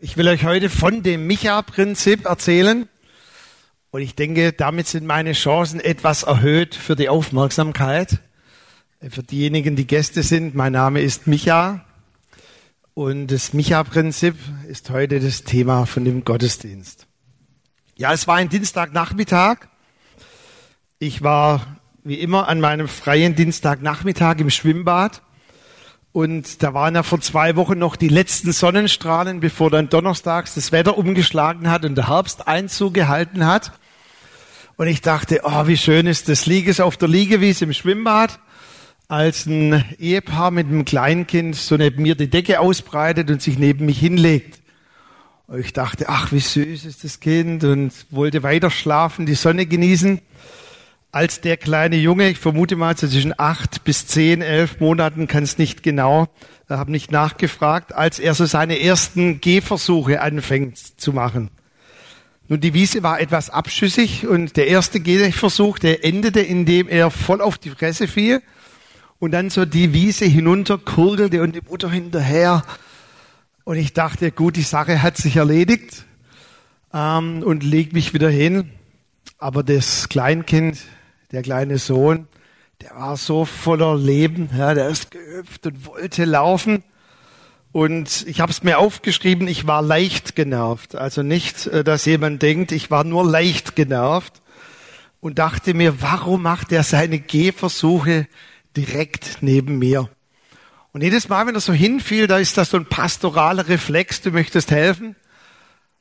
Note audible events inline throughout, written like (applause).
Ich will euch heute von dem Micha-Prinzip erzählen. Und ich denke, damit sind meine Chancen etwas erhöht für die Aufmerksamkeit. Für diejenigen, die Gäste sind, mein Name ist Micha. Und das Micha-Prinzip ist heute das Thema von dem Gottesdienst. Ja, es war ein Dienstagnachmittag. Ich war wie immer an meinem freien Dienstagnachmittag im Schwimmbad und da waren ja vor zwei Wochen noch die letzten Sonnenstrahlen, bevor dann donnerstags das Wetter umgeschlagen hat und der Herbst Einzug gehalten hat. Und ich dachte, oh, wie schön ist das. Liege es auf der Liegewiese im Schwimmbad, als ein Ehepaar mit einem Kleinkind so neben mir die Decke ausbreitet und sich neben mich hinlegt. Und ich dachte, ach, wie süß ist das Kind und wollte weiter schlafen, die Sonne genießen als der kleine Junge, ich vermute mal zwischen acht bis zehn, elf Monaten, kann es nicht genau, habe nicht nachgefragt, als er so seine ersten Gehversuche anfängt zu machen. Nun, die Wiese war etwas abschüssig und der erste Gehversuch, der endete, indem er voll auf die Fresse fiel und dann so die Wiese hinunterkurgelte und die Mutter hinterher. Und ich dachte, gut, die Sache hat sich erledigt ähm, und leg mich wieder hin. Aber das Kleinkind, der kleine Sohn, der war so voller Leben, ja, der ist gehüpft und wollte laufen. Und ich habe es mir aufgeschrieben, ich war leicht genervt. Also nicht, äh, dass jemand denkt, ich war nur leicht genervt und dachte mir, warum macht er seine Gehversuche direkt neben mir? Und jedes Mal, wenn er so hinfiel, da ist das so ein pastoraler Reflex, du möchtest helfen.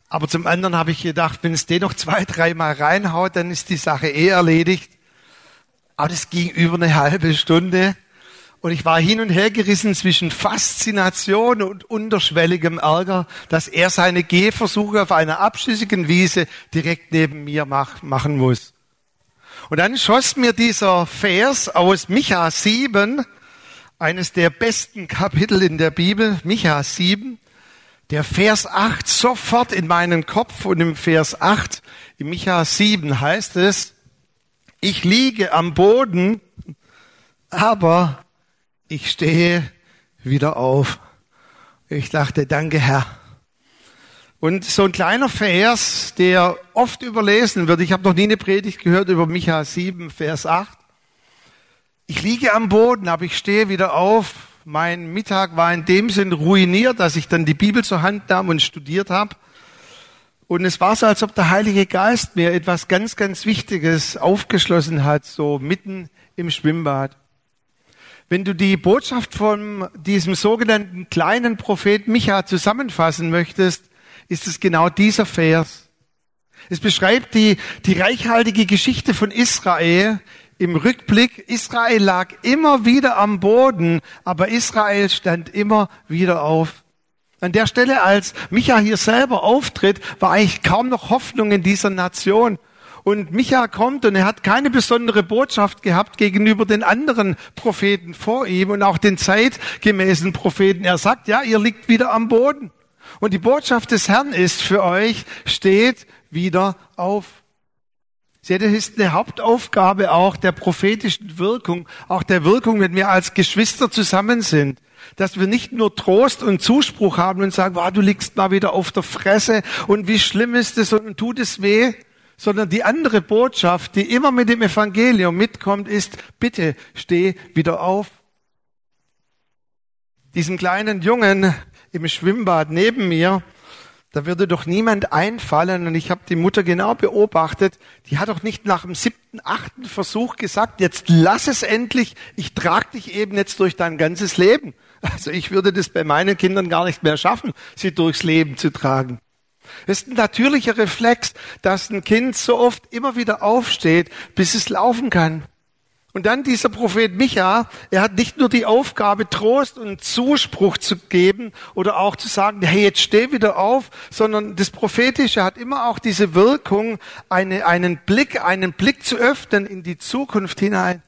Aber zum anderen habe ich gedacht, wenn es den noch zwei, dreimal reinhaut, dann ist die Sache eh erledigt. Aber das ging über eine halbe Stunde. Und ich war hin und her gerissen zwischen Faszination und unterschwelligem Ärger, dass er seine Gehversuche auf einer abschüssigen Wiese direkt neben mir mach, machen muss. Und dann schoss mir dieser Vers aus Micha 7, eines der besten Kapitel in der Bibel, Micha 7, der Vers 8 sofort in meinen Kopf und im Vers 8, im Micha 7 heißt es, ich liege am Boden, aber ich stehe wieder auf. Ich dachte, danke Herr. Und so ein kleiner Vers, der oft überlesen wird. Ich habe noch nie eine Predigt gehört über Micha 7, Vers 8. Ich liege am Boden, aber ich stehe wieder auf. Mein Mittag war in dem Sinn ruiniert, dass ich dann die Bibel zur Hand nahm und studiert habe. Und es war so, als ob der Heilige Geist mir etwas ganz, ganz Wichtiges aufgeschlossen hat, so mitten im Schwimmbad. Wenn du die Botschaft von diesem sogenannten kleinen Prophet Micha zusammenfassen möchtest, ist es genau dieser Vers. Es beschreibt die, die reichhaltige Geschichte von Israel im Rückblick. Israel lag immer wieder am Boden, aber Israel stand immer wieder auf. An der Stelle, als Micha hier selber auftritt, war eigentlich kaum noch Hoffnung in dieser Nation. Und Micha kommt und er hat keine besondere Botschaft gehabt gegenüber den anderen Propheten vor ihm und auch den zeitgemäßen Propheten. Er sagt, ja, ihr liegt wieder am Boden. Und die Botschaft des Herrn ist für euch, steht wieder auf. Seht ihr, ist eine Hauptaufgabe auch der prophetischen Wirkung, auch der Wirkung, wenn wir als Geschwister zusammen sind dass wir nicht nur Trost und Zuspruch haben und sagen, wow, du liegst mal wieder auf der Fresse und wie schlimm ist es und tut es weh, sondern die andere Botschaft, die immer mit dem Evangelium mitkommt, ist, bitte steh wieder auf. Diesen kleinen Jungen im Schwimmbad neben mir, da würde doch niemand einfallen und ich habe die Mutter genau beobachtet, die hat doch nicht nach dem siebten, achten Versuch gesagt, jetzt lass es endlich, ich trag dich eben jetzt durch dein ganzes Leben. Also ich würde das bei meinen Kindern gar nicht mehr schaffen, sie durchs Leben zu tragen. Es ist ein natürlicher Reflex, dass ein Kind so oft immer wieder aufsteht, bis es laufen kann. Und dann dieser Prophet Micha, er hat nicht nur die Aufgabe, Trost und Zuspruch zu geben oder auch zu sagen, hey, jetzt steh wieder auf, sondern das Prophetische hat immer auch diese Wirkung, eine, einen Blick, einen Blick zu öffnen in die Zukunft hinein.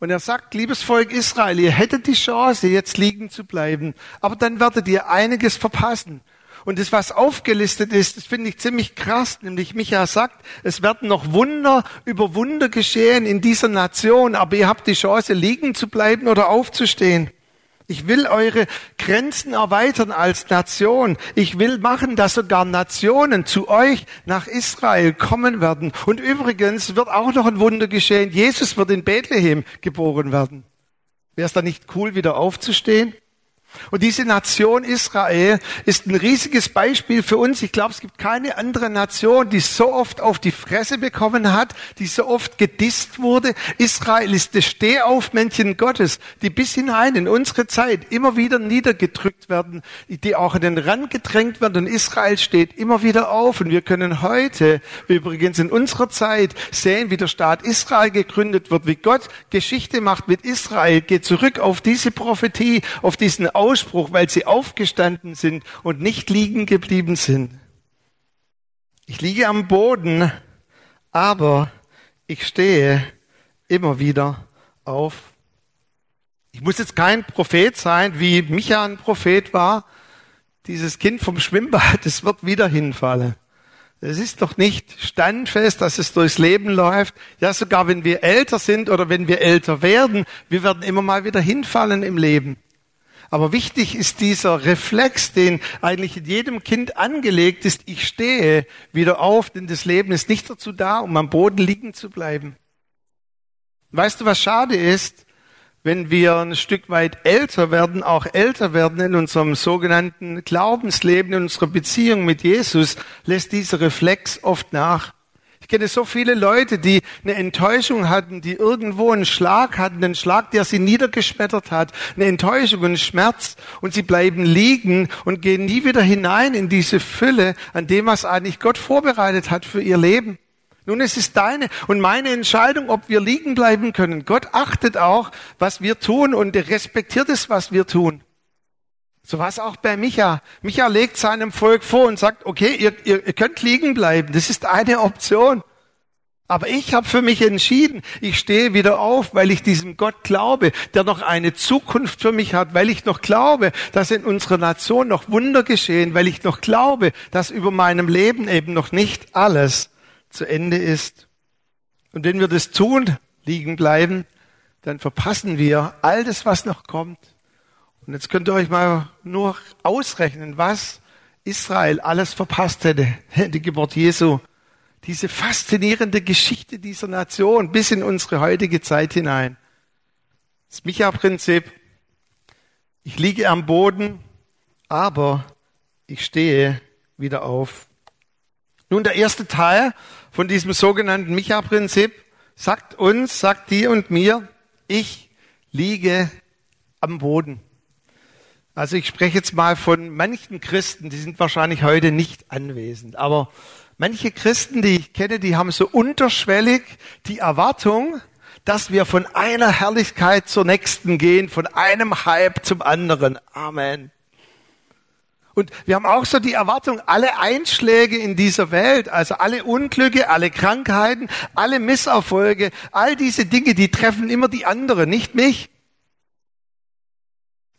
Und er sagt, liebes Volk Israel, ihr hättet die Chance, jetzt liegen zu bleiben, aber dann werdet ihr einiges verpassen. Und das, was aufgelistet ist, das finde ich ziemlich krass, nämlich Micha sagt, es werden noch Wunder über Wunder geschehen in dieser Nation, aber ihr habt die Chance, liegen zu bleiben oder aufzustehen. Ich will eure Grenzen erweitern als Nation. Ich will machen, dass sogar Nationen zu euch nach Israel kommen werden. Und übrigens wird auch noch ein Wunder geschehen. Jesus wird in Bethlehem geboren werden. Wäre es da nicht cool, wieder aufzustehen? Und diese Nation Israel ist ein riesiges Beispiel für uns. Ich glaube, es gibt keine andere Nation, die so oft auf die Fresse bekommen hat, die so oft gedisst wurde. Israel ist das Stehaufmännchen Gottes, die bis hinein in unsere Zeit immer wieder niedergedrückt werden, die auch in den Rand gedrängt werden. Und Israel steht immer wieder auf. Und wir können heute, übrigens in unserer Zeit, sehen, wie der Staat Israel gegründet wird, wie Gott Geschichte macht mit Israel, geht zurück auf diese Prophetie, auf diesen Ausspruch, weil sie aufgestanden sind und nicht liegen geblieben sind. Ich liege am Boden, aber ich stehe immer wieder auf. Ich muss jetzt kein Prophet sein, wie Micha ein Prophet war. Dieses Kind vom Schwimmbad, es wird wieder hinfallen. Es ist doch nicht standfest, dass es durchs Leben läuft. Ja, sogar wenn wir älter sind oder wenn wir älter werden, wir werden immer mal wieder hinfallen im Leben. Aber wichtig ist dieser Reflex, den eigentlich in jedem Kind angelegt ist. Ich stehe wieder auf, denn das Leben ist nicht dazu da, um am Boden liegen zu bleiben. Weißt du, was schade ist? Wenn wir ein Stück weit älter werden, auch älter werden in unserem sogenannten Glaubensleben, in unserer Beziehung mit Jesus, lässt dieser Reflex oft nach. Ich kenne so viele Leute, die eine Enttäuschung hatten, die irgendwo einen Schlag hatten, einen Schlag, der sie niedergeschmettert hat, eine Enttäuschung, einen Schmerz und sie bleiben liegen und gehen nie wieder hinein in diese Fülle an dem, was eigentlich Gott vorbereitet hat für ihr Leben. Nun, es ist deine und meine Entscheidung, ob wir liegen bleiben können. Gott achtet auch, was wir tun und respektiert es, was wir tun. So war es auch bei Micha. Micha legt seinem Volk vor und sagt, okay, ihr, ihr, ihr könnt liegen bleiben, das ist eine Option. Aber ich habe für mich entschieden, ich stehe wieder auf, weil ich diesem Gott glaube, der noch eine Zukunft für mich hat, weil ich noch glaube, dass in unserer Nation noch Wunder geschehen, weil ich noch glaube, dass über meinem Leben eben noch nicht alles zu Ende ist. Und wenn wir das tun, liegen bleiben, dann verpassen wir all das, was noch kommt. Und jetzt könnt ihr euch mal nur ausrechnen, was Israel alles verpasst hätte, (laughs) die Geburt Jesu. Diese faszinierende Geschichte dieser Nation bis in unsere heutige Zeit hinein. Das Micha-Prinzip. Ich liege am Boden, aber ich stehe wieder auf. Nun, der erste Teil von diesem sogenannten Micha-Prinzip sagt uns, sagt dir und mir, ich liege am Boden. Also ich spreche jetzt mal von manchen Christen, die sind wahrscheinlich heute nicht anwesend, aber manche Christen, die ich kenne, die haben so unterschwellig die Erwartung, dass wir von einer Herrlichkeit zur nächsten gehen, von einem Hype zum anderen. Amen. Und wir haben auch so die Erwartung, alle Einschläge in dieser Welt, also alle Unglücke, alle Krankheiten, alle Misserfolge, all diese Dinge, die treffen immer die anderen, nicht mich.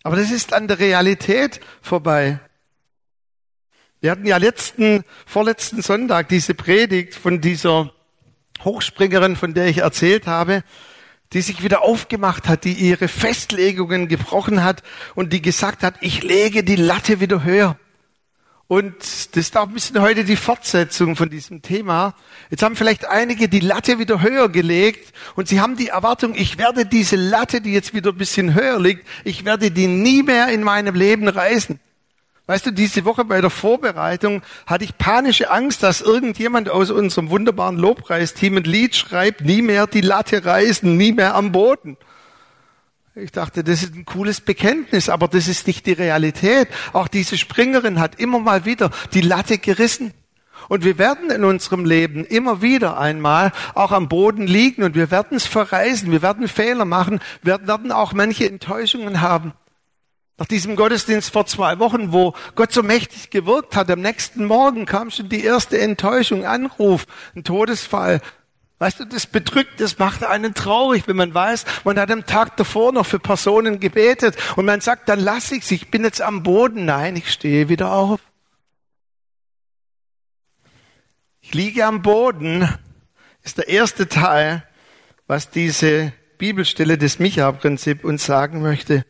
Aber das ist an der Realität vorbei. Wir hatten ja letzten, vorletzten Sonntag diese Predigt von dieser Hochspringerin, von der ich erzählt habe, die sich wieder aufgemacht hat, die ihre Festlegungen gebrochen hat und die gesagt hat, ich lege die Latte wieder höher. Und das ist auch ein bisschen heute die Fortsetzung von diesem Thema. Jetzt haben vielleicht einige die Latte wieder höher gelegt und sie haben die Erwartung, ich werde diese Latte, die jetzt wieder ein bisschen höher liegt, ich werde die nie mehr in meinem Leben reißen. Weißt du, diese Woche bei der Vorbereitung hatte ich panische Angst, dass irgendjemand aus unserem wunderbaren Lobpreisteam ein Lied schreibt, nie mehr die Latte reißen, nie mehr am Boden. Ich dachte, das ist ein cooles Bekenntnis, aber das ist nicht die Realität. Auch diese Springerin hat immer mal wieder die Latte gerissen. Und wir werden in unserem Leben immer wieder einmal auch am Boden liegen und wir werden es verreisen, wir werden Fehler machen, wir werden auch manche Enttäuschungen haben. Nach diesem Gottesdienst vor zwei Wochen, wo Gott so mächtig gewirkt hat, am nächsten Morgen kam schon die erste Enttäuschung, Anruf, ein Todesfall, Weißt du, das bedrückt, das macht einen traurig, wenn man weiß, man hat am Tag davor noch für Personen gebetet und man sagt, dann lass ich's, ich bin jetzt am Boden. Nein, ich stehe wieder auf. Ich liege am Boden, ist der erste Teil, was diese Bibelstelle des Micha-Prinzip uns sagen möchte.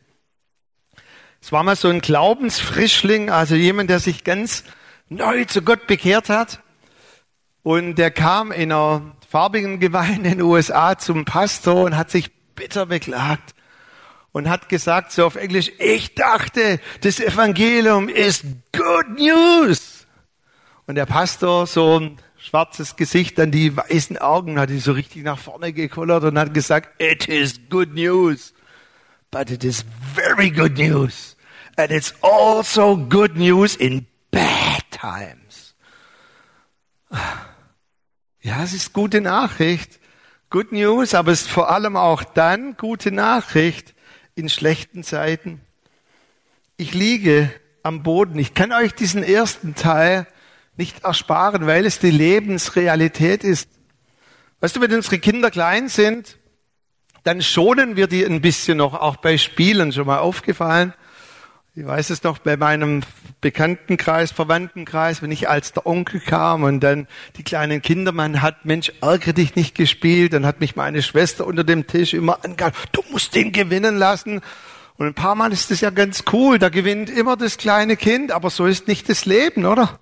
Es war mal so ein Glaubensfrischling, also jemand, der sich ganz neu zu Gott bekehrt hat. Und der kam in einer farbigen Gemeinde in den USA zum Pastor und hat sich bitter beklagt und hat gesagt, so auf Englisch, ich dachte, das Evangelium ist good news. Und der Pastor, so ein schwarzes Gesicht, dann die weißen Augen, hat die so richtig nach vorne gekollert und hat gesagt, it is good news, but it is very good news. And it's also good news in bad times. Ja, es ist gute Nachricht. Good News, aber es ist vor allem auch dann gute Nachricht in schlechten Zeiten. Ich liege am Boden. Ich kann euch diesen ersten Teil nicht ersparen, weil es die Lebensrealität ist. Weißt du, wenn unsere Kinder klein sind, dann schonen wir die ein bisschen noch, auch bei Spielen schon mal aufgefallen. Ich weiß es noch bei meinem Bekanntenkreis, Verwandtenkreis, wenn ich als der Onkel kam und dann die kleinen Kinder, man hat, Mensch, ärgere dich nicht gespielt, dann hat mich meine Schwester unter dem Tisch immer angehalten, du musst den gewinnen lassen. Und ein paar Mal ist das ja ganz cool, da gewinnt immer das kleine Kind, aber so ist nicht das Leben, oder?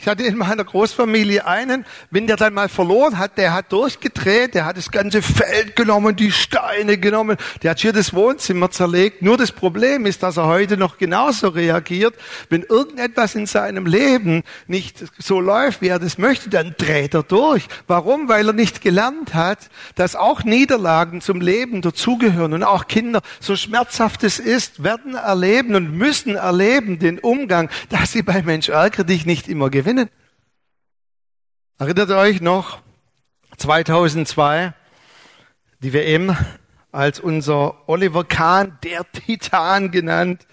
Ich hatte in meiner Großfamilie einen, wenn der dann mal verloren hat, der hat durchgedreht, der hat das ganze Feld genommen, die Steine genommen, der hat hier das Wohnzimmer zerlegt. Nur das Problem ist, dass er heute noch genauso reagiert. Wenn irgendetwas in seinem Leben nicht so läuft, wie er das möchte, dann dreht er durch. Warum? Weil er nicht gelernt hat, dass auch Niederlagen zum Leben dazugehören und auch Kinder, so schmerzhaft es ist, werden erleben und müssen erleben den Umgang, dass sie bei Mensch ärgere dich nicht immer gewinnen gewinnen. Erinnert euch noch 2002 die WM, als unser Oliver Kahn, der Titan genannt,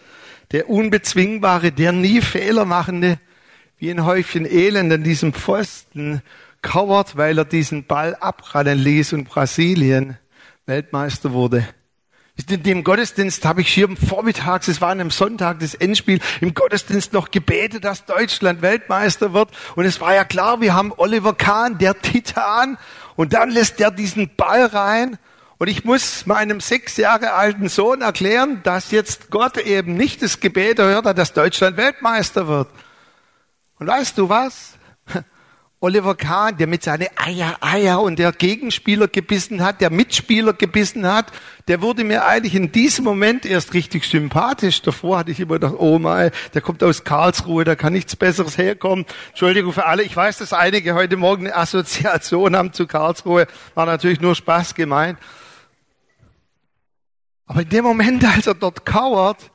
der Unbezwingbare, der nie Fehler machende, wie ein Häufchen Elend an diesem Pfosten kauert, weil er diesen Ball abprallen ließ und Brasilien Weltmeister wurde. In dem Gottesdienst habe ich hier vormittags, es war an einem Sonntag das Endspiel, im Gottesdienst noch gebetet, dass Deutschland Weltmeister wird. Und es war ja klar, wir haben Oliver Kahn, der Titan. Und dann lässt er diesen Ball rein. Und ich muss meinem sechs Jahre alten Sohn erklären, dass jetzt Gott eben nicht das Gebet erhört hat, dass Deutschland Weltmeister wird. Und weißt du was? Oliver Kahn, der mit seinen Eier, Eier und der Gegenspieler gebissen hat, der Mitspieler gebissen hat, der wurde mir eigentlich in diesem Moment erst richtig sympathisch. Davor hatte ich immer gedacht, oh mein, der kommt aus Karlsruhe, da kann nichts Besseres herkommen. Entschuldigung für alle, ich weiß, dass einige heute Morgen eine Assoziation haben zu Karlsruhe, war natürlich nur Spaß gemeint. Aber in dem Moment, als er dort kauert,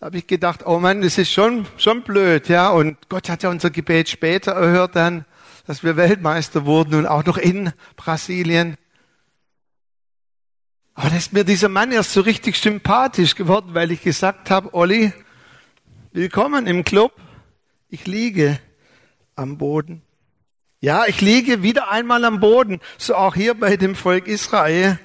habe ich gedacht, oh Mann, das ist schon, schon blöd, ja. Und Gott hat ja unser Gebet später erhört dann dass wir Weltmeister wurden und auch noch in Brasilien. Aber da ist mir dieser Mann erst so richtig sympathisch geworden, weil ich gesagt habe, Olli, willkommen im Club. Ich liege am Boden. Ja, ich liege wieder einmal am Boden, so auch hier bei dem Volk Israel.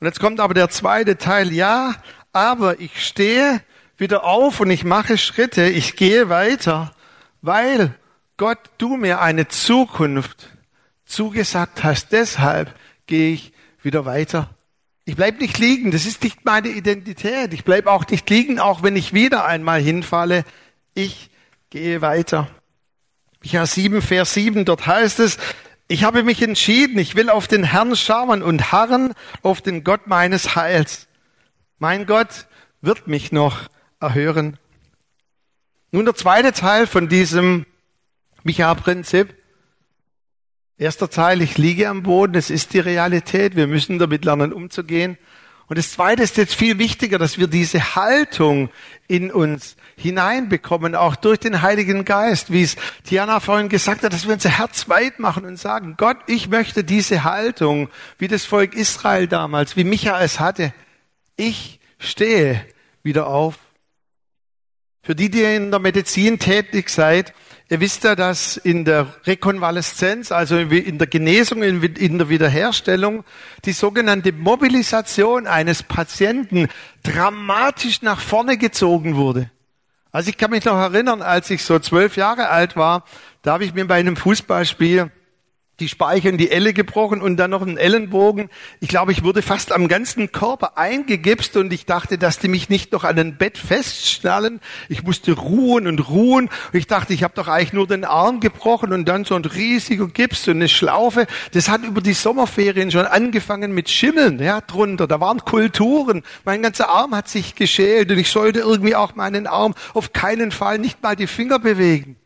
Und jetzt kommt aber der zweite Teil. Ja, aber ich stehe wieder auf und ich mache Schritte, ich gehe weiter, weil Gott, du mir eine Zukunft zugesagt hast, deshalb gehe ich wieder weiter. Ich bleib nicht liegen, das ist nicht meine Identität. Ich bleib auch nicht liegen, auch wenn ich wieder einmal hinfalle. Ich gehe weiter. Micha 7, Vers 7, dort heißt es, ich habe mich entschieden, ich will auf den Herrn schauen und harren auf den Gott meines Heils. Mein Gott wird mich noch erhören. Nun der zweite Teil von diesem Micha-Prinzip. Erster Teil, ich liege am Boden, es ist die Realität, wir müssen damit lernen umzugehen. Und das Zweite ist jetzt viel wichtiger, dass wir diese Haltung in uns hineinbekommen, auch durch den Heiligen Geist, wie es Diana vorhin gesagt hat, dass wir unser Herz weit machen und sagen, Gott, ich möchte diese Haltung, wie das Volk Israel damals, wie Micha es hatte. Ich stehe wieder auf. Für die, die in der Medizin tätig seid, Ihr wisst ja, dass in der Rekonvaleszenz, also in der Genesung, in der Wiederherstellung, die sogenannte Mobilisation eines Patienten dramatisch nach vorne gezogen wurde. Also ich kann mich noch erinnern, als ich so zwölf Jahre alt war, da habe ich mir bei einem Fußballspiel die Speiche und die Elle gebrochen und dann noch einen Ellenbogen. Ich glaube, ich wurde fast am ganzen Körper eingegipst und ich dachte, dass die mich nicht noch an ein Bett festschnallen. Ich musste ruhen und ruhen. Ich dachte, ich habe doch eigentlich nur den Arm gebrochen und dann so ein riesiger Gips und eine Schlaufe. Das hat über die Sommerferien schon angefangen mit Schimmeln, ja, drunter. Da waren Kulturen. Mein ganzer Arm hat sich geschält und ich sollte irgendwie auch meinen Arm auf keinen Fall nicht mal die Finger bewegen.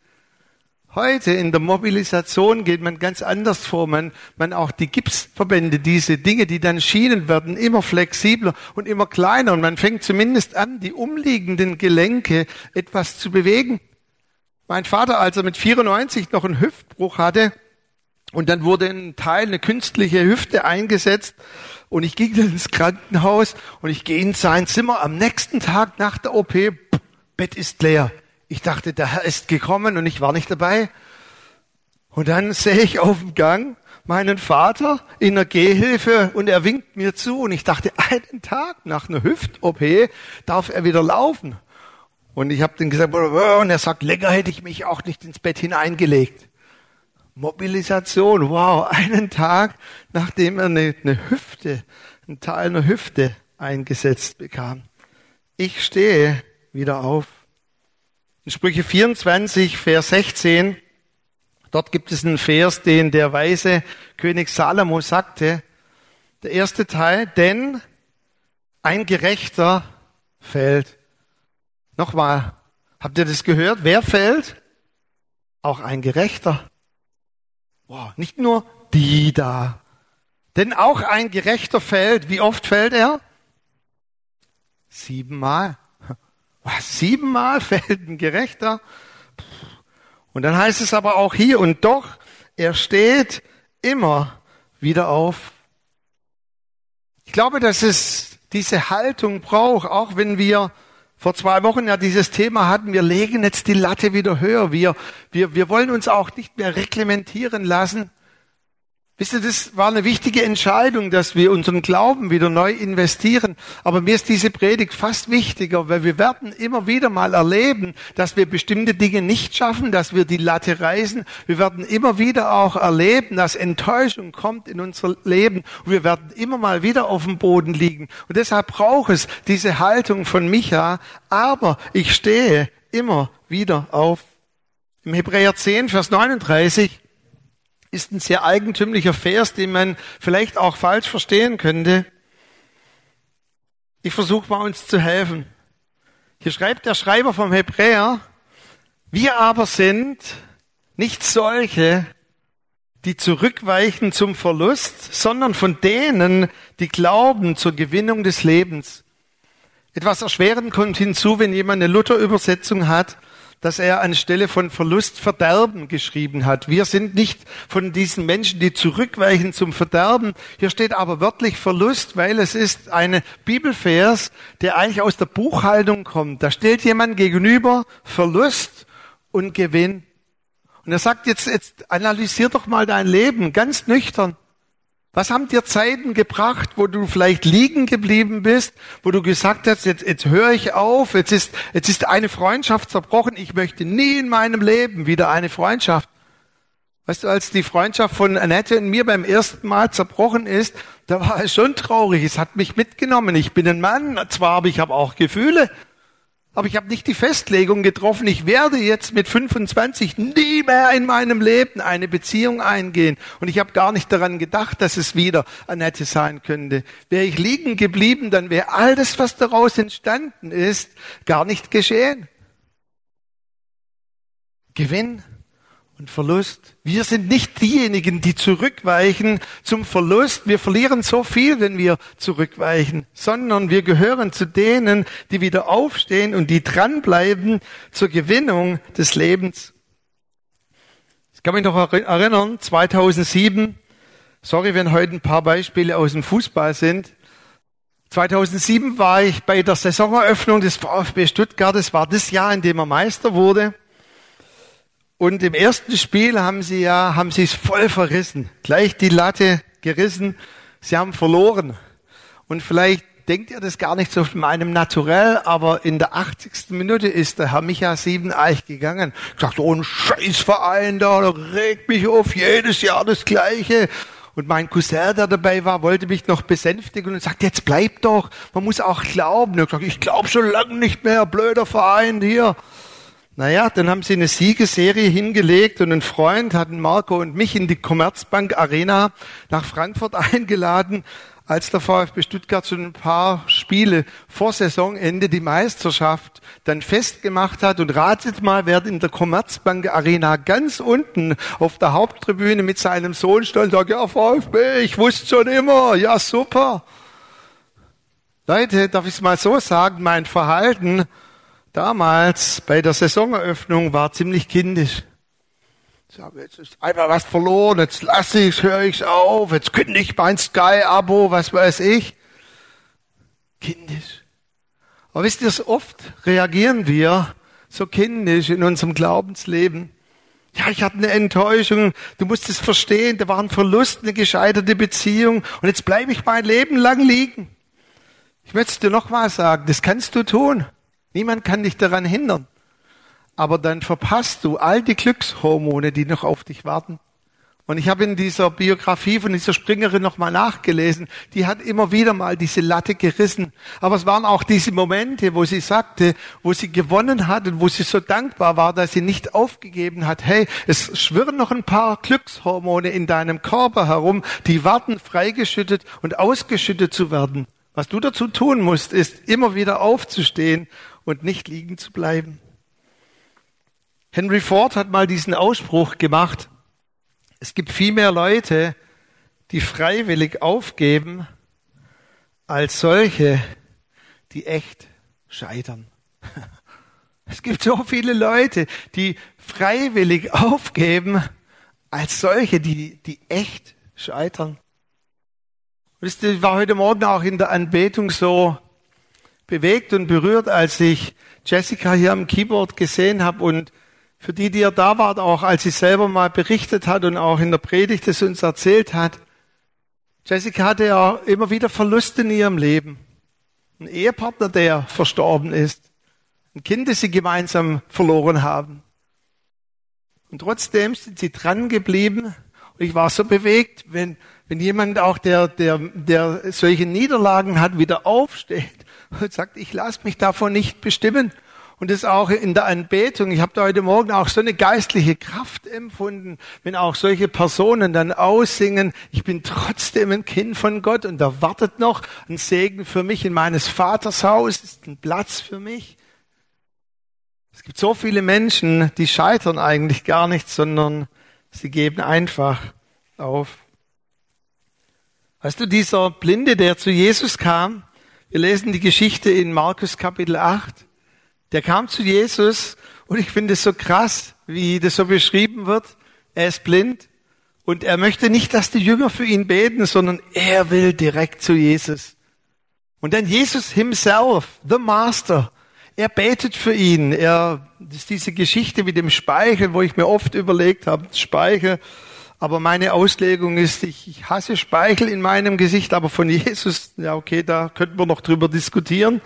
Heute in der Mobilisation geht man ganz anders vor. Man, man auch die Gipsverbände, diese Dinge, die dann schienen, werden immer flexibler und immer kleiner. Und man fängt zumindest an, die umliegenden Gelenke etwas zu bewegen. Mein Vater, als er mit 94 noch einen Hüftbruch hatte, und dann wurde ein Teil, eine künstliche Hüfte eingesetzt, und ich ging dann ins Krankenhaus und ich gehe in sein Zimmer am nächsten Tag nach der OP, Bett ist leer. Ich dachte, der Herr ist gekommen und ich war nicht dabei. Und dann sehe ich auf dem Gang meinen Vater in der Gehhilfe und er winkt mir zu und ich dachte, einen Tag nach einer Hüft-OP darf er wieder laufen. Und ich habe dann gesagt, und er sagt, länger hätte ich mich auch nicht ins Bett hineingelegt. Mobilisation, wow, einen Tag nachdem er eine, eine Hüfte, einen Teil einer Hüfte eingesetzt bekam. Ich stehe wieder auf. In Sprüche 24, Vers 16, dort gibt es einen Vers, den der weise König Salomo sagte. Der erste Teil, denn ein Gerechter fällt. Nochmal, habt ihr das gehört? Wer fällt? Auch ein Gerechter. Wow, nicht nur die da. Denn auch ein Gerechter fällt. Wie oft fällt er? Siebenmal. Was, siebenmal (laughs) fällt ein Gerechter? Und dann heißt es aber auch hier, und doch, er steht immer wieder auf. Ich glaube, dass es diese Haltung braucht, auch wenn wir vor zwei Wochen ja dieses Thema hatten, wir legen jetzt die Latte wieder höher. Wir, wir, wir wollen uns auch nicht mehr reglementieren lassen. Wisst ihr, das war eine wichtige Entscheidung, dass wir unseren Glauben wieder neu investieren. Aber mir ist diese Predigt fast wichtiger, weil wir werden immer wieder mal erleben, dass wir bestimmte Dinge nicht schaffen, dass wir die Latte reißen. Wir werden immer wieder auch erleben, dass Enttäuschung kommt in unser Leben. Und wir werden immer mal wieder auf dem Boden liegen. Und deshalb braucht es diese Haltung von Micha. Aber ich stehe immer wieder auf. Im Hebräer 10, Vers 39 ist ein sehr eigentümlicher Vers, den man vielleicht auch falsch verstehen könnte. Ich versuche mal uns zu helfen. Hier schreibt der Schreiber vom Hebräer, wir aber sind nicht solche, die zurückweichen zum Verlust, sondern von denen, die glauben zur Gewinnung des Lebens. Etwas erschwerend kommt hinzu, wenn jemand eine Luther-Übersetzung hat, dass er anstelle von Verlust Verderben geschrieben hat. Wir sind nicht von diesen Menschen, die zurückweichen zum Verderben. Hier steht aber wörtlich Verlust, weil es ist eine Bibelvers, der eigentlich aus der Buchhaltung kommt. Da stellt jemand gegenüber Verlust und Gewinn. Und er sagt jetzt, jetzt analysier doch mal dein Leben ganz nüchtern. Was haben dir Zeiten gebracht, wo du vielleicht liegen geblieben bist, wo du gesagt hast, jetzt, jetzt höre ich auf, jetzt ist, jetzt ist eine Freundschaft zerbrochen, ich möchte nie in meinem Leben wieder eine Freundschaft. Weißt du, als die Freundschaft von Annette und mir beim ersten Mal zerbrochen ist, da war es schon traurig. Es hat mich mitgenommen. Ich bin ein Mann, zwar, aber ich habe auch Gefühle. Aber ich habe nicht die Festlegung getroffen, ich werde jetzt mit 25 nie mehr in meinem Leben eine Beziehung eingehen. Und ich habe gar nicht daran gedacht, dass es wieder Annette sein könnte. Wäre ich liegen geblieben, dann wäre all das, was daraus entstanden ist, gar nicht geschehen. Gewinn und Verlust. Wir sind nicht diejenigen, die zurückweichen zum Verlust. Wir verlieren so viel, wenn wir zurückweichen, sondern wir gehören zu denen, die wieder aufstehen und die dranbleiben zur Gewinnung des Lebens. Ich kann mich noch erinnern, 2007, sorry, wenn heute ein paar Beispiele aus dem Fußball sind. 2007 war ich bei der Saisoneröffnung des VfB Stuttgart. Es war das Jahr, in dem er Meister wurde. Und im ersten Spiel haben sie ja, haben sie es voll verrissen. Gleich die Latte gerissen. Sie haben verloren. Und vielleicht denkt ihr das gar nicht so von meinem Naturell, aber in der 80. Minute ist der Herr Micha Siebeneich gegangen. Sagt, so ein Scheißverein da, der regt mich auf, jedes Jahr das Gleiche. Und mein Cousin, der dabei war, wollte mich noch besänftigen und sagt, jetzt bleib doch, man muss auch glauben. Und ich sag, ich glaube schon lange nicht mehr, blöder Verein hier. Naja, dann haben sie eine Siegeserie hingelegt und ein Freund hat Marco und mich in die Commerzbank Arena nach Frankfurt (laughs) eingeladen, als der VfB Stuttgart schon ein paar Spiele vor Saisonende die Meisterschaft dann festgemacht hat. Und ratet mal, wer in der Commerzbank Arena ganz unten auf der Haupttribüne mit seinem Sohn stand und sagt, ja VfB, ich wusste schon immer, ja super. Leute, darf ich es mal so sagen, mein Verhalten damals bei der Saisoneröffnung war ziemlich kindisch. Ich sage, jetzt ist einmal was verloren, jetzt lasse ich's, höre ich's auf, jetzt kündige ich mein Sky-Abo, was weiß ich. Kindisch. Aber wisst ihr, so oft reagieren wir so kindisch in unserem Glaubensleben. Ja, ich hatte eine Enttäuschung, du musst es verstehen, da war ein Verlust, eine gescheiterte Beziehung und jetzt bleibe ich mein Leben lang liegen. Ich möchte dir noch mal sagen, das kannst du tun. Niemand kann dich daran hindern. Aber dann verpasst du all die Glückshormone, die noch auf dich warten. Und ich habe in dieser Biografie von dieser Springerin nochmal nachgelesen, die hat immer wieder mal diese Latte gerissen. Aber es waren auch diese Momente, wo sie sagte, wo sie gewonnen hat und wo sie so dankbar war, dass sie nicht aufgegeben hat. Hey, es schwirren noch ein paar Glückshormone in deinem Körper herum, die warten, freigeschüttet und ausgeschüttet zu werden. Was du dazu tun musst, ist immer wieder aufzustehen und nicht liegen zu bleiben. Henry Ford hat mal diesen Ausspruch gemacht, es gibt viel mehr Leute, die freiwillig aufgeben, als solche, die echt scheitern. (laughs) Es gibt so viele Leute, die freiwillig aufgeben, als solche, die, die echt scheitern. Ihr, ich war heute Morgen auch in der Anbetung so bewegt und berührt, als ich Jessica hier am Keyboard gesehen habe und für die, die ihr da wart, auch als sie selber mal berichtet hat und auch in der Predigt es uns erzählt hat. Jessica hatte ja immer wieder Verluste in ihrem Leben. Ein Ehepartner, der verstorben ist. Ein Kind, das sie gemeinsam verloren haben. Und trotzdem sind sie dran geblieben. Und ich war so bewegt, wenn, wenn jemand auch, der, der, der solche Niederlagen hat, wieder aufsteht und (laughs) sagt, ich lasse mich davon nicht bestimmen. Und das auch in der Anbetung. Ich habe da heute Morgen auch so eine geistliche Kraft empfunden, wenn auch solche Personen dann aussingen, ich bin trotzdem ein Kind von Gott und da wartet noch ein Segen für mich in meines Vaters Haus, ist ein Platz für mich. Es gibt so viele Menschen, die scheitern eigentlich gar nicht, sondern sie geben einfach auf. Weißt du, dieser Blinde, der zu Jesus kam, wir lesen die Geschichte in Markus Kapitel 8. Der kam zu Jesus und ich finde es so krass, wie das so beschrieben wird. Er ist blind und er möchte nicht, dass die Jünger für ihn beten, sondern er will direkt zu Jesus. Und dann Jesus himself, the Master, er betet für ihn. Er, das ist diese Geschichte mit dem Speichel, wo ich mir oft überlegt habe, Speichel, aber meine Auslegung ist, ich, ich hasse Speichel in meinem Gesicht, aber von Jesus, ja okay, da könnten wir noch drüber diskutieren.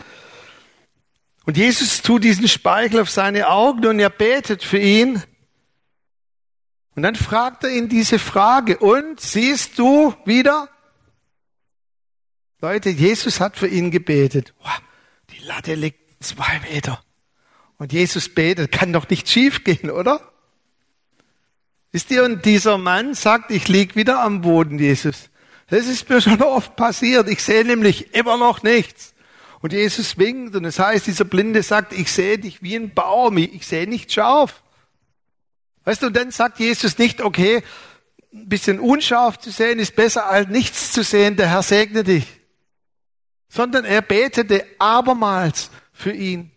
Und Jesus tut diesen Speichel auf seine Augen und er betet für ihn. Und dann fragt er ihn diese Frage, und siehst du wieder? Leute, Jesus hat für ihn gebetet. Die Latte liegt zwei Meter. Und Jesus betet, kann doch nicht schief gehen, oder? Wisst ihr, und dieser Mann sagt, ich lieg wieder am Boden, Jesus. Das ist mir schon oft passiert. Ich sehe nämlich immer noch nichts. Und Jesus winkt und es das heißt, dieser Blinde sagt, ich sehe dich wie ein Baum, ich sehe nicht scharf. Weißt du, und dann sagt Jesus nicht, okay, ein bisschen unscharf zu sehen ist besser als nichts zu sehen, der Herr segne dich. Sondern er betete abermals für ihn.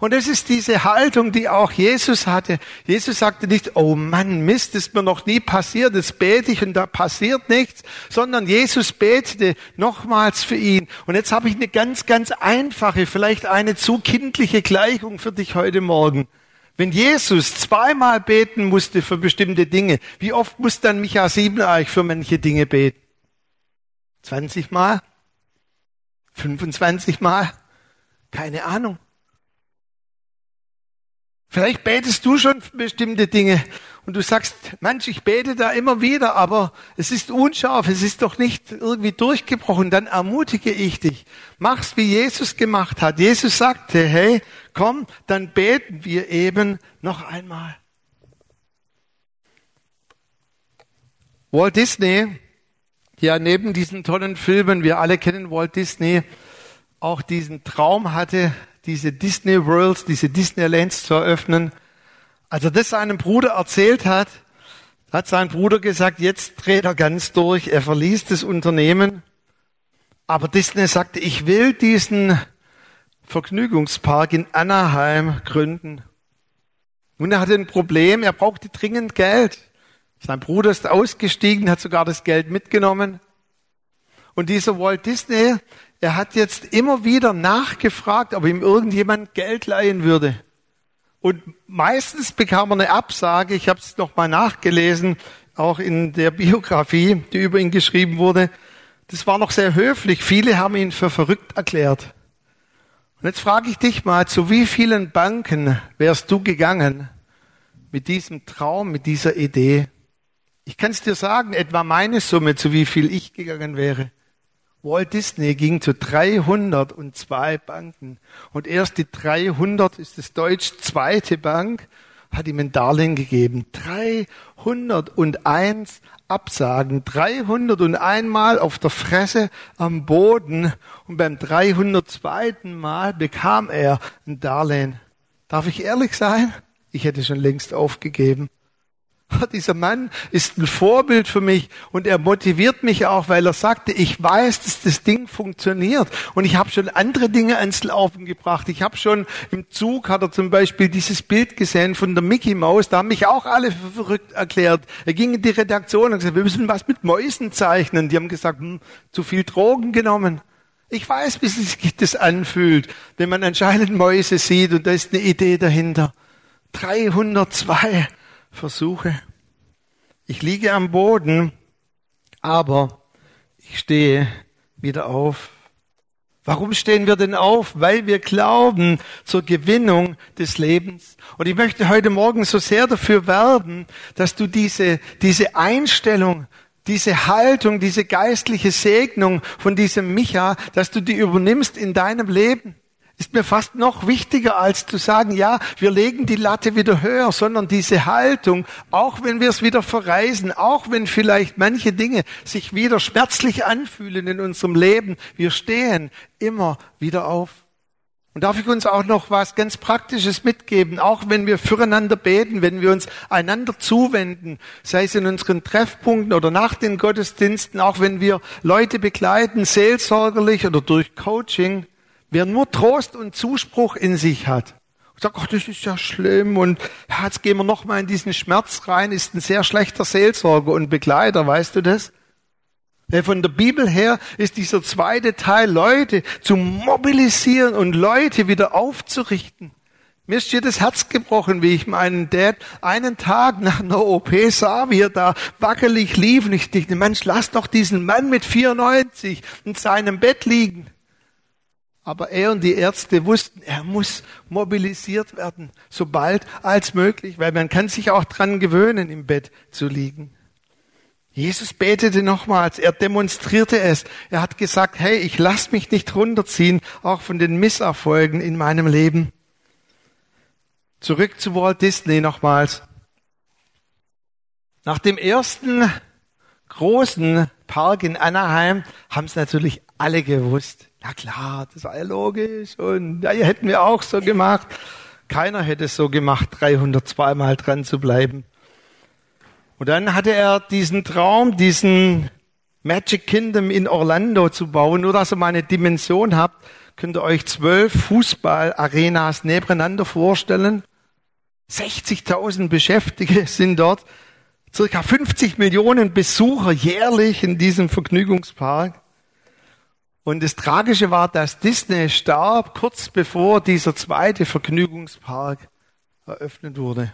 Und es ist diese Haltung, die auch Jesus hatte. Jesus sagte nicht, oh Mann, Mist, ist mir noch nie passiert, jetzt bete ich und da passiert nichts, sondern Jesus betete nochmals für ihn. Und jetzt habe ich eine ganz, ganz einfache, vielleicht eine zu kindliche Gleichung für dich heute Morgen. Wenn Jesus zweimal beten musste für bestimmte Dinge, wie oft muss dann Micha Siebeneich für manche Dinge beten? 20 Mal? 25 Mal? Keine Ahnung. Vielleicht betest du schon bestimmte Dinge und du sagst, Mensch, ich bete da immer wieder, aber es ist unscharf, es ist doch nicht irgendwie durchgebrochen. Dann ermutige ich dich. Mach's, wie Jesus gemacht hat. Jesus sagte, hey, komm, dann beten wir eben noch einmal. Walt Disney, ja neben diesen tollen Filmen, wir alle kennen Walt Disney, auch diesen Traum hatte, diese Disney Worlds, diese Disneylands zu eröffnen. Als er das seinem Bruder erzählt hat, hat sein Bruder gesagt, jetzt dreht er ganz durch. Er verließ das Unternehmen. Aber Disney sagte, ich will diesen Vergnügungspark in Anaheim gründen. Nun, er hatte ein Problem, er brauchte dringend Geld. Sein Bruder ist ausgestiegen, hat sogar das Geld mitgenommen. Und dieser Walt Disney, er hat jetzt immer wieder nachgefragt, ob ihm irgendjemand Geld leihen würde. Und meistens bekam er eine Absage. Ich habe es nochmal nachgelesen, auch in der Biografie, die über ihn geschrieben wurde. Das war noch sehr höflich. Viele haben ihn für verrückt erklärt. Und jetzt frage ich dich mal, zu wie vielen Banken wärst du gegangen mit diesem Traum, mit dieser Idee? Ich kann es dir sagen, etwa meine Summe, zu wie viel ich gegangen wäre. Walt Disney ging zu 302 Banken. Und erst die 300 ist das deutsch zweite Bank, hat ihm ein Darlehen gegeben. 301 Absagen, 301 Mal auf der Fresse am Boden und beim 302. Mal bekam er ein Darlehen. Darf ich ehrlich sein? Ich hätte schon längst aufgegeben. Dieser Mann ist ein Vorbild für mich und er motiviert mich auch, weil er sagte, ich weiß, dass das Ding funktioniert und ich habe schon andere Dinge ans Laufen gebracht. Ich habe schon im Zug, hat er zum Beispiel dieses Bild gesehen von der Mickey Maus, da haben mich auch alle für verrückt erklärt. Er ging in die Redaktion und gesagt, wir müssen was mit Mäusen zeichnen. Die haben gesagt, hm, zu viel Drogen genommen. Ich weiß, wie sich das anfühlt, wenn man anscheinend Mäuse sieht und da ist eine Idee dahinter. 302 Versuche. Ich liege am Boden, aber ich stehe wieder auf. Warum stehen wir denn auf? Weil wir glauben zur Gewinnung des Lebens. Und ich möchte heute Morgen so sehr dafür werben, dass du diese, diese Einstellung, diese Haltung, diese geistliche Segnung von diesem Micha, dass du die übernimmst in deinem Leben ist mir fast noch wichtiger, als zu sagen, ja, wir legen die Latte wieder höher, sondern diese Haltung, auch wenn wir es wieder verreisen, auch wenn vielleicht manche Dinge sich wieder schmerzlich anfühlen in unserem Leben, wir stehen immer wieder auf. Und darf ich uns auch noch was ganz Praktisches mitgeben, auch wenn wir füreinander beten, wenn wir uns einander zuwenden, sei es in unseren Treffpunkten oder nach den Gottesdiensten, auch wenn wir Leute begleiten, seelsorgerlich oder durch Coaching, Wer nur Trost und Zuspruch in sich hat, und sagt, ach, das ist ja schlimm und jetzt gehen wir noch mal in diesen Schmerz rein, ist ein sehr schlechter Seelsorger und Begleiter, weißt du das? Von der Bibel her ist dieser zweite Teil, Leute zu mobilisieren und Leute wieder aufzurichten. Mir ist hier das Herz gebrochen, wie ich meinen Dad einen Tag nach einer OP sah, wie er da wackelig lief. Und ich dachte, Mensch, lass doch diesen Mann mit 94 in seinem Bett liegen. Aber er und die Ärzte wussten, er muss mobilisiert werden, so bald als möglich, weil man kann sich auch dran gewöhnen, im Bett zu liegen. Jesus betete nochmals, er demonstrierte es. Er hat gesagt, hey, ich lass mich nicht runterziehen, auch von den Misserfolgen in meinem Leben. Zurück zu Walt Disney nochmals. Nach dem ersten großen Park in Anaheim haben es natürlich alle gewusst. Na klar, das war ja logisch. Und ja, hätten wir auch so gemacht. Keiner hätte es so gemacht, 302 Mal dran zu bleiben. Und dann hatte er diesen Traum, diesen Magic Kingdom in Orlando zu bauen. Nur dass ihr mal eine Dimension habt, könnt ihr euch zwölf Fußballarenas nebeneinander vorstellen. 60.000 Beschäftigte sind dort. Circa 50 Millionen Besucher jährlich in diesem Vergnügungspark. Und das Tragische war, dass Disney starb kurz bevor dieser zweite Vergnügungspark eröffnet wurde.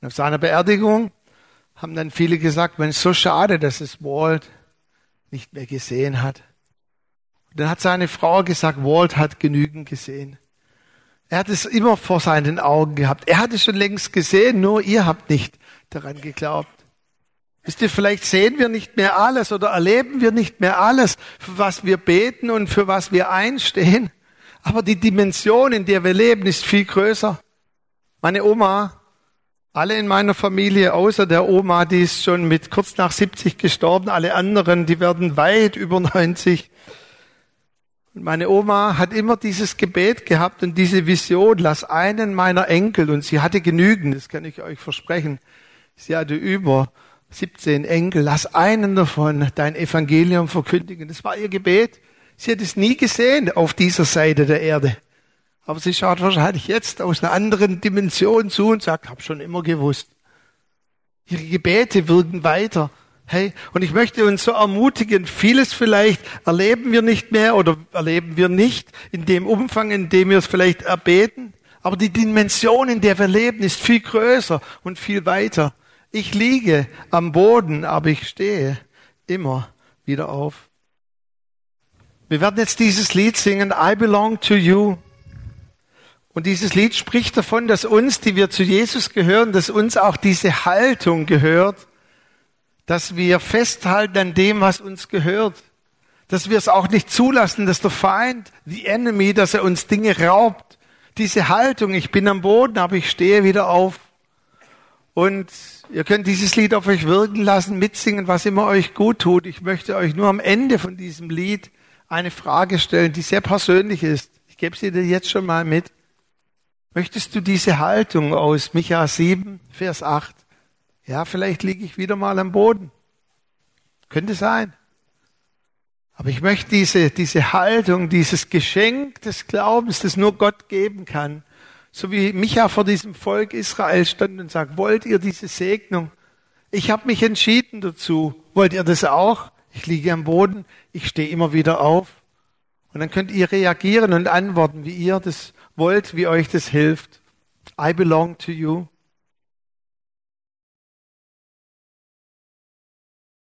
Und auf seiner Beerdigung haben dann viele gesagt, ist so schade, dass es Walt nicht mehr gesehen hat. Und dann hat seine Frau gesagt, Walt hat genügend gesehen. Er hat es immer vor seinen Augen gehabt. Er hat es schon längst gesehen, nur ihr habt nicht daran geglaubt. Wisst ihr, vielleicht sehen wir nicht mehr alles oder erleben wir nicht mehr alles, für was wir beten und für was wir einstehen. Aber die Dimension, in der wir leben, ist viel größer. Meine Oma, alle in meiner Familie, außer der Oma, die ist schon mit kurz nach 70 gestorben, alle anderen, die werden weit über 90. Und meine Oma hat immer dieses Gebet gehabt und diese Vision, lass einen meiner Enkel, und sie hatte genügend, das kann ich euch versprechen, sie hatte über 17 Enkel, lass einen davon dein Evangelium verkündigen. Das war ihr Gebet. Sie hat es nie gesehen auf dieser Seite der Erde. Aber sie schaut wahrscheinlich jetzt aus einer anderen Dimension zu und sagt, hab schon immer gewusst. Ihre Gebete wirken weiter. Hey, und ich möchte uns so ermutigen, vieles vielleicht erleben wir nicht mehr oder erleben wir nicht in dem Umfang, in dem wir es vielleicht erbeten. Aber die Dimension, in der wir leben, ist viel größer und viel weiter. Ich liege am Boden, aber ich stehe immer wieder auf. Wir werden jetzt dieses Lied singen, I belong to you. Und dieses Lied spricht davon, dass uns, die wir zu Jesus gehören, dass uns auch diese Haltung gehört, dass wir festhalten an dem, was uns gehört. Dass wir es auch nicht zulassen, dass der Feind, the enemy, dass er uns Dinge raubt. Diese Haltung, ich bin am Boden, aber ich stehe wieder auf. Und ihr könnt dieses Lied auf euch wirken lassen, mitsingen, was immer euch gut tut. Ich möchte euch nur am Ende von diesem Lied eine Frage stellen, die sehr persönlich ist. Ich gebe sie dir jetzt schon mal mit. Möchtest du diese Haltung aus Micha 7, Vers 8? Ja, vielleicht liege ich wieder mal am Boden. Könnte sein. Aber ich möchte diese, diese Haltung, dieses Geschenk des Glaubens, das nur Gott geben kann, so wie Micha vor diesem Volk Israel stand und sagt, wollt ihr diese Segnung? Ich habe mich entschieden dazu. Wollt ihr das auch? Ich liege am Boden, ich stehe immer wieder auf. Und dann könnt ihr reagieren und antworten, wie ihr das wollt, wie euch das hilft. I belong to you.